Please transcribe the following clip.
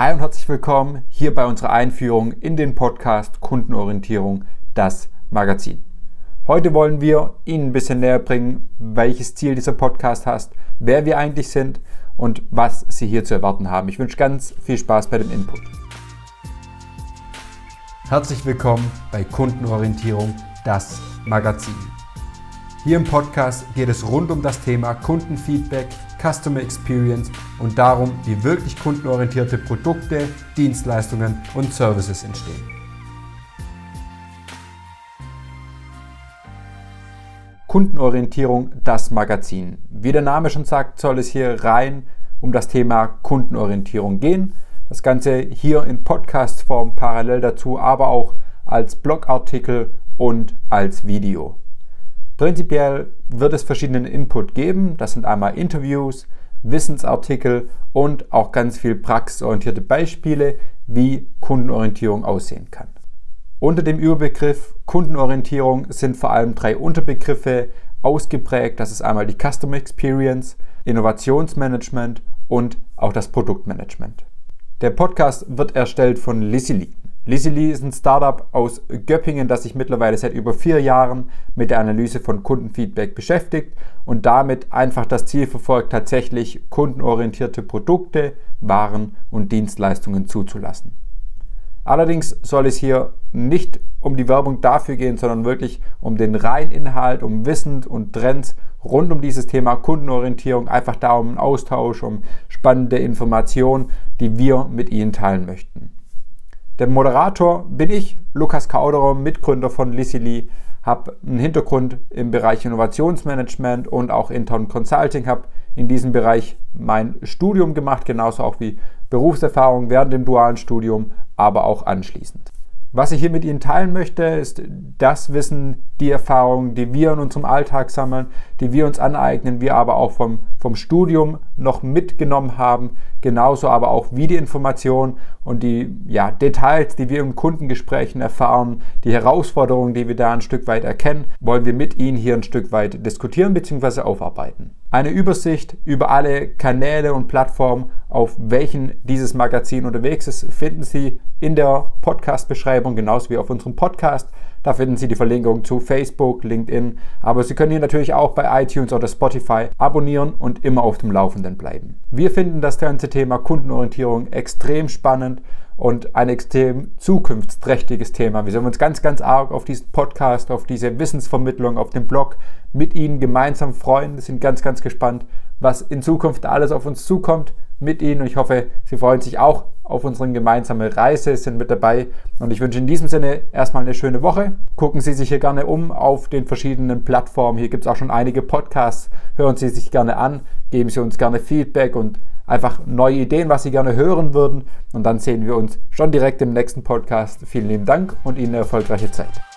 Hi und herzlich willkommen hier bei unserer Einführung in den Podcast Kundenorientierung, das Magazin. Heute wollen wir Ihnen ein bisschen näher bringen, welches Ziel dieser Podcast hast, wer wir eigentlich sind und was Sie hier zu erwarten haben. Ich wünsche ganz viel Spaß bei dem Input. Herzlich willkommen bei Kundenorientierung, das Magazin. Hier im Podcast geht es rund um das Thema Kundenfeedback, Customer Experience und darum, wie wirklich kundenorientierte Produkte, Dienstleistungen und Services entstehen. Kundenorientierung, das Magazin. Wie der Name schon sagt, soll es hier rein um das Thema Kundenorientierung gehen. Das Ganze hier in Podcast-Form parallel dazu, aber auch als Blogartikel und als Video. Prinzipiell wird es verschiedenen Input geben. Das sind einmal Interviews, Wissensartikel und auch ganz viel praxisorientierte Beispiele, wie Kundenorientierung aussehen kann. Unter dem Überbegriff Kundenorientierung sind vor allem drei Unterbegriffe ausgeprägt. Das ist einmal die Customer Experience, Innovationsmanagement und auch das Produktmanagement. Der Podcast wird erstellt von Lissily. Lizzie ist ein Startup aus Göppingen, das sich mittlerweile seit über vier Jahren mit der Analyse von Kundenfeedback beschäftigt und damit einfach das Ziel verfolgt, tatsächlich kundenorientierte Produkte, Waren und Dienstleistungen zuzulassen. Allerdings soll es hier nicht um die Werbung dafür gehen, sondern wirklich um den reinen Inhalt, um Wissen und Trends rund um dieses Thema Kundenorientierung, einfach da um einen Austausch, um spannende Informationen, die wir mit Ihnen teilen möchten. Der Moderator bin ich, Lukas Kauderer, Mitgründer von Lissily, habe einen Hintergrund im Bereich Innovationsmanagement und auch Intern Consulting, habe in diesem Bereich mein Studium gemacht, genauso auch wie Berufserfahrung während dem dualen Studium, aber auch anschließend. Was ich hier mit Ihnen teilen möchte, ist das Wissen, die Erfahrungen, die wir in unserem Alltag sammeln, die wir uns aneignen, wir aber auch vom, vom Studium noch mitgenommen haben, genauso aber auch wie die Informationen und die ja, Details, die wir im Kundengesprächen erfahren, die Herausforderungen, die wir da ein Stück weit erkennen, wollen wir mit Ihnen hier ein Stück weit diskutieren bzw. aufarbeiten. Eine Übersicht über alle Kanäle und Plattformen, auf welchen dieses Magazin unterwegs ist, finden Sie in der Podcast-Beschreibung, genauso wie auf unserem Podcast. Da finden Sie die Verlinkung zu Facebook, LinkedIn. Aber Sie können hier natürlich auch bei iTunes oder Spotify abonnieren und immer auf dem Laufenden bleiben. Wir finden das ganze Thema Kundenorientierung extrem spannend und ein extrem zukunftsträchtiges Thema. Wir sind uns ganz, ganz arg auf diesen Podcast, auf diese Wissensvermittlung, auf dem Blog mit Ihnen gemeinsam freuen. Wir sind ganz, ganz gespannt, was in Zukunft alles auf uns zukommt mit Ihnen und ich hoffe, Sie freuen sich auch auf unsere gemeinsame Reise, sind mit dabei und ich wünsche in diesem Sinne erstmal eine schöne Woche. Gucken Sie sich hier gerne um auf den verschiedenen Plattformen. Hier gibt es auch schon einige Podcasts. Hören Sie sich gerne an, geben Sie uns gerne Feedback und einfach neue Ideen, was Sie gerne hören würden und dann sehen wir uns schon direkt im nächsten Podcast. Vielen lieben Dank und Ihnen eine erfolgreiche Zeit.